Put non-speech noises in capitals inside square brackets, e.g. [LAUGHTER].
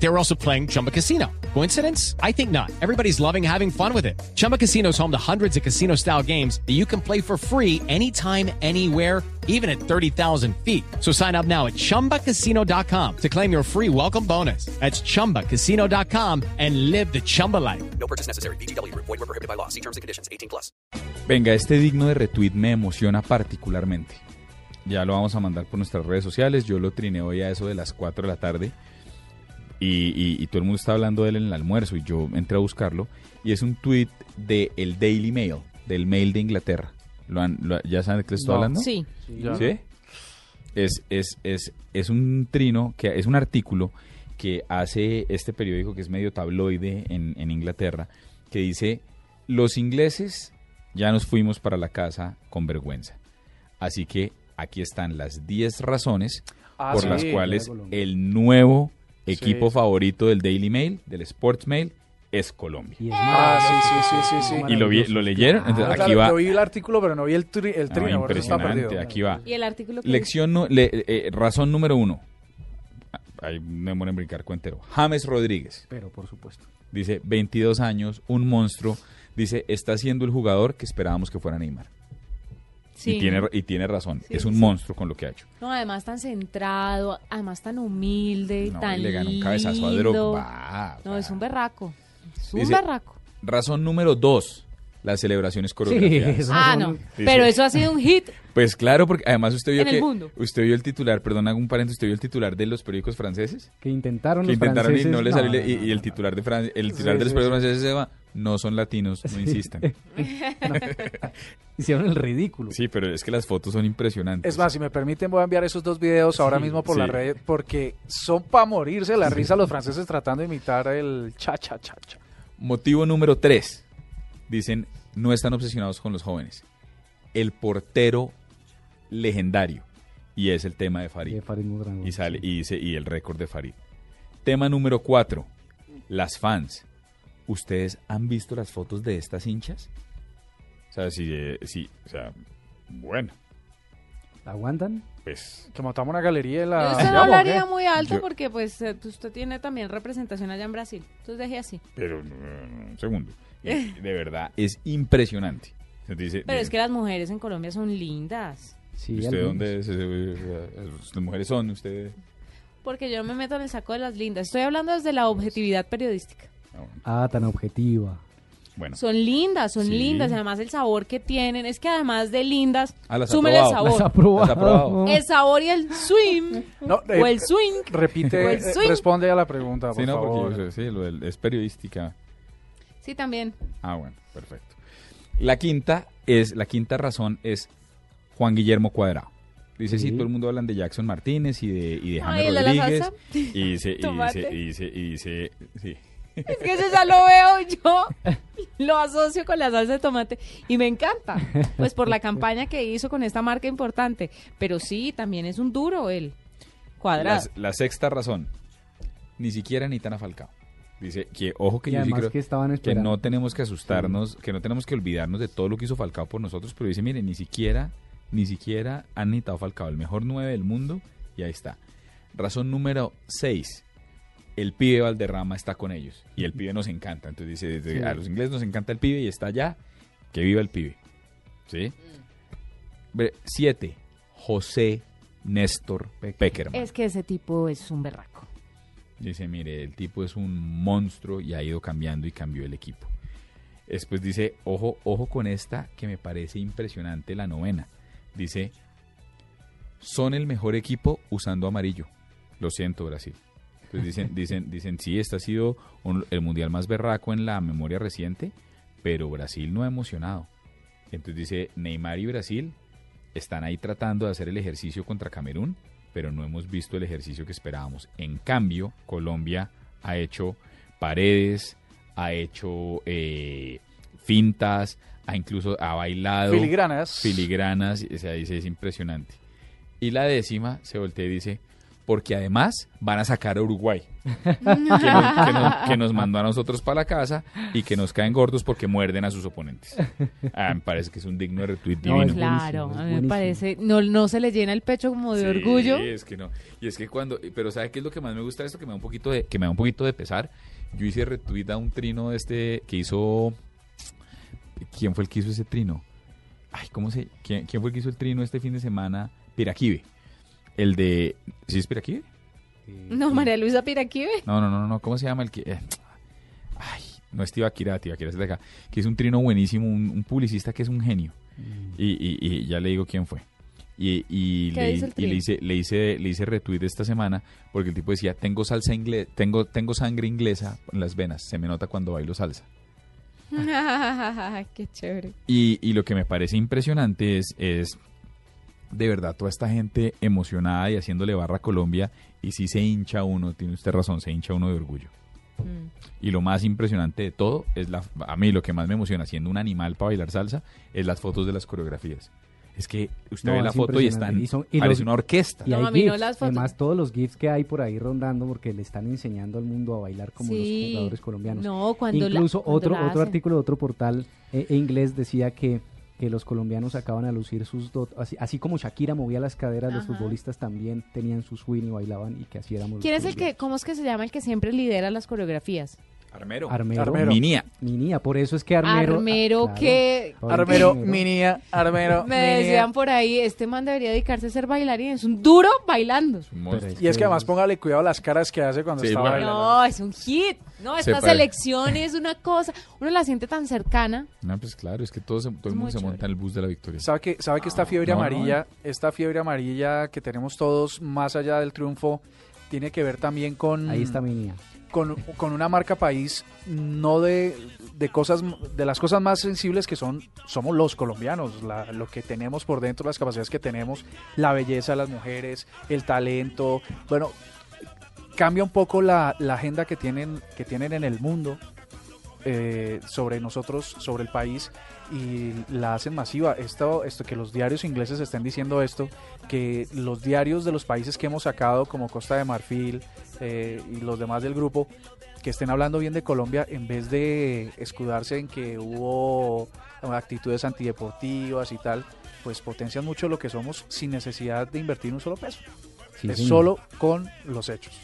They were also playing Chumba Casino. Coincidence? I think not. Everybody's loving having fun with it. Chumba Casino is home to hundreds of casino style games that you can play for free anytime, anywhere, even at 30,000 feet. So sign up now at chumbacasino.com to claim your free welcome bonus. That's chumbacasino.com and live the Chumba life. No purchase necessary. BGW. Void were prohibited by law. See terms and conditions. 18 plus. Venga, este digno de retweet me emociona particularmente. Ya lo vamos a mandar por nuestras redes sociales. Yo lo triné hoy a eso de las 4 de la tarde. Y, y- y todo el mundo está hablando de él en el almuerzo. Y yo entré a buscarlo. Y es un tweet de el Daily Mail, del Mail de Inglaterra. ¿Lo han- lo- ¿Ya saben de qué les estoy No. hablando? Sí. ¿Sí? Es, es, es, es un trino, que es un artículo que hace este periódico que es medio tabloide en, en Inglaterra, que dice, los ingleses ya nos fuimos para la casa con vergüenza. Así que aquí están las 10 razones Ah, por sí, las cuales el nuevo equipo Sí. favorito del Daily Mail, del Sports Mail, es Colombia. Y es Ah, sí, sí, sí, sí, sí. ¿Y lo, vi- lo leyeron? Entonces, Ah, aquí claro, va. Yo vi el artículo, pero no vi el, tri- el No, está impresionante, aquí va. ¿Y el artículo que Lección, nu- le- eh, razón número uno. Ah, Ahí me demora en brincar cuentero. James Rodríguez. Pero por supuesto. Dice, 22 años, un monstruo. Dice, está siendo el jugador que esperábamos que fuera Neymar. Sí. Y, tiene, y tiene razón. Sí, es sí, un sí. monstruo con lo que ha hecho. No, además tan centrado, además tan humilde, No, tan y le ganó un cabezazo a lindo. Drogba. No, es un berraco. Es un Dice- berraco. Razón número dos. Las celebraciones Sí, coreografiadas. eso Ah, no. Dice- Pero eso ha sido un hit. [LAUGHS] Pues claro, porque además usted vio En el que mundo. usted vio el titular, perdón, hago un paréntesis, usted vio el titular de los periódicos franceses Que intentaron que los intentaron y no le salió no, y, no, y el titular de Fran- el Sí, titular de los sí, periódicos sí. franceses se llama no son latinos, no insistan. [LAUGHS] Hicieron el ridículo. Sí, pero es que las fotos son impresionantes. Es más, si me permiten, voy a enviar esos dos videos ahora mismo por sí. la red, porque son para morirse la risa los franceses tratando de imitar el cha cha cha cha. Motivo número tres. Dicen, no están obsesionados con los jóvenes. El portero legendario. Y es el tema de Farid. De Farid Mondragón, Y sale sí. y dice y el récord de Farid. Tema número cuatro. Las fans. ¿Ustedes han visto las fotos de estas hinchas? O sea, sí, eh, sí, o sea, bueno, ¿La aguantan? pues Que montamos una galería en la... Usted no ¿Llamo o hablaría muy alto Yo- porque pues eh, usted tiene también representación allá en Brasil. Entonces deje así. pero eh, un segundo. [LAUGHS] Y de verdad es impresionante. Se dice, Pero es que las mujeres en Colombia son lindas. Sí, ¿Usted algunos. dónde es? Eh, ¿Las mujeres son? ¿Usted? Porque yo no me meto en el saco de las lindas. Estoy hablando desde la objetividad periodística. Ah, tan objetiva. Bueno, Son lindas, son Sí. lindas. y Además el sabor que tienen. Es que además de lindas, Ah, las ha súmele el probado. Las ha sabor. probado. Las ha probado. El sabor y el swing. No, o eh, el swing. Repite, eh, swing. responde a la pregunta, por sí, no, favor. porque sí, lo del- es periodística. Sí, también. Ah, bueno, perfecto. La quinta es, la quinta razón es Juan Guillermo Cuadrado. Dice, sí, Sí. todo el mundo hablan de Jackson Martínez y de, y de James Ay, el de la Rodríguez. salsa. Y dice, y dice, Tomate. y dice, y dice, sí. Es que ese ya lo veo yo. Lo asocio con la salsa de tomate. Y me encanta. Pues por la campaña que hizo con esta marca importante. Pero sí, también es un duro él. Cuadrado. La sexta razón, ni siquiera ni tan a Falcao. Dice que, ojo que Y yo sí creo que estaban que no tenemos que asustarnos, que no tenemos que olvidarnos de todo lo que hizo Falcao por nosotros, pero dice, mire, ni siquiera, ni siquiera han necesitado a Falcao, el mejor nueve del mundo, y ahí está. Razón número seis, el pibe Valderrama está con ellos, y el pibe nos encanta, entonces dice, desde- Sí. a los ingleses nos encanta el pibe y está allá, que viva el pibe. ¿Sí? Siete, José Néstor Peckerman. Es que ese tipo es un berraco. Dice, mire, el tipo es un monstruo y ha ido cambiando y cambió el equipo. Después dice, ojo, ojo con esta que me parece impresionante, la novena. Dice, son el mejor equipo usando amarillo. Lo siento, Brasil. Entonces dicen, dicen, dicen, sí, este ha sido un- el mundial más berraco en la memoria reciente, pero Brasil no ha emocionado. Entonces dice, Neymar y Brasil están ahí tratando de hacer el ejercicio contra Camerún, pero no hemos visto el ejercicio que esperábamos. En cambio, Colombia ha hecho paredes, ha hecho eh, fintas, ha incluso ha bailado Filigranas. filigranas, o sea, dice, es impresionante. Y la décima se voltea y dice, porque además van a sacar a Uruguay, que nos, que nos- que nos mandó a nosotros para la casa y que nos caen gordos porque muerden a sus oponentes. Ah, me parece que es un digno retweet No, divino. Claro, a mí me parece, no, no se le llena el pecho como de Sí, orgullo. es que no. Y es que cuando, pero ¿sabe qué es lo que más me gusta de esto? Que me da un poquito de, que me da un poquito de pesar. Yo hice retweet a un trino de este que hizo. ¿Quién fue el que hizo ese trino? Ay, ¿cómo se? ¿Quién, quién fue el que hizo el trino este fin de semana? Piraquive. El de. ¿Sí es Piraquive? No, María Luisa Piraquive. No, no, no, no. ¿Cómo se llama el que? eh, ay, no es Tibaquira, Tibaquira es de acá. Que es un trino buenísimo, un, un publicista que es un genio. Y, y- y ya le digo quién fue. Y, y ¿Qué le, le hice, le hice, le hice retweet esta semana porque el tipo decía, tengo salsa inglés, tengo, tengo sangre inglesa en las venas, se me nota cuando bailo salsa. [LAUGHS] Qué chévere. Y, y lo que me parece impresionante es, es de verdad toda esta gente emocionada y haciéndole barra a Colombia y si se hincha uno, tiene usted razón, se hincha uno de orgullo. Mm. Y lo más impresionante de todo es la, a mí lo que más me emociona siendo un animal para bailar salsa es las fotos de las coreografías. Es que usted No, ve la foto y están Y son- y parece los- una orquesta. Y No, hay a mí no GIFs, las fotos. además todos los GIFs que hay por ahí rondando porque le están enseñando al mundo a bailar como Sí. los jugadores colombianos. No, cuando la- Incluso cuando otro la otro artículo de otro portal eh, e inglés decía que, que los colombianos acaban a lucir sus dotes, así, así como Shakira movía las caderas, los futbolistas también tenían su swing y bailaban y que así éramos. ¿Quién es el que, cómo es que se llama el que siempre lidera las coreografías? Armero. Armero. Armero. Minía. Minía, por eso es que Armero. Armero, ah, claro. que Armero. Minía, Armero, [LAUGHS] me Minía. decían por ahí, este man debería dedicarse a ser bailarín, es un duro bailando. Es un Y es que además póngale cuidado a las caras que hace cuando Sí, está bueno. bailando. No, es un hit. No, Se esta pare- selección es una cosa, uno la siente tan cercana. No, pues claro, es que todo, se- todo el Muy mundo se monta en el bus de la victoria. ¿Sabe que, sabe que esta fiebre No, no, amarilla, esta fiebre amarilla que tenemos todos más allá del triunfo, tiene que ver también con, Ahí está Minía. Con, con una marca país, no de, de cosas, de las cosas más sensibles que son, somos los colombianos, la- lo que tenemos por dentro, las capacidades que tenemos, la belleza de las mujeres, el talento, bueno, cambia un poco la, la agenda que tienen, que tienen en el mundo eh, sobre nosotros, sobre el país y la hacen masiva. Esto, esto que los diarios ingleses estén diciendo esto, que los diarios de los países que hemos sacado como Costa de Marfil eh, y los demás del grupo que estén hablando bien de Colombia en vez de escudarse en que hubo actitudes antideportivas y tal, pues potencian mucho lo que somos sin necesidad de invertir un solo peso. Sí, es solo con los hechos.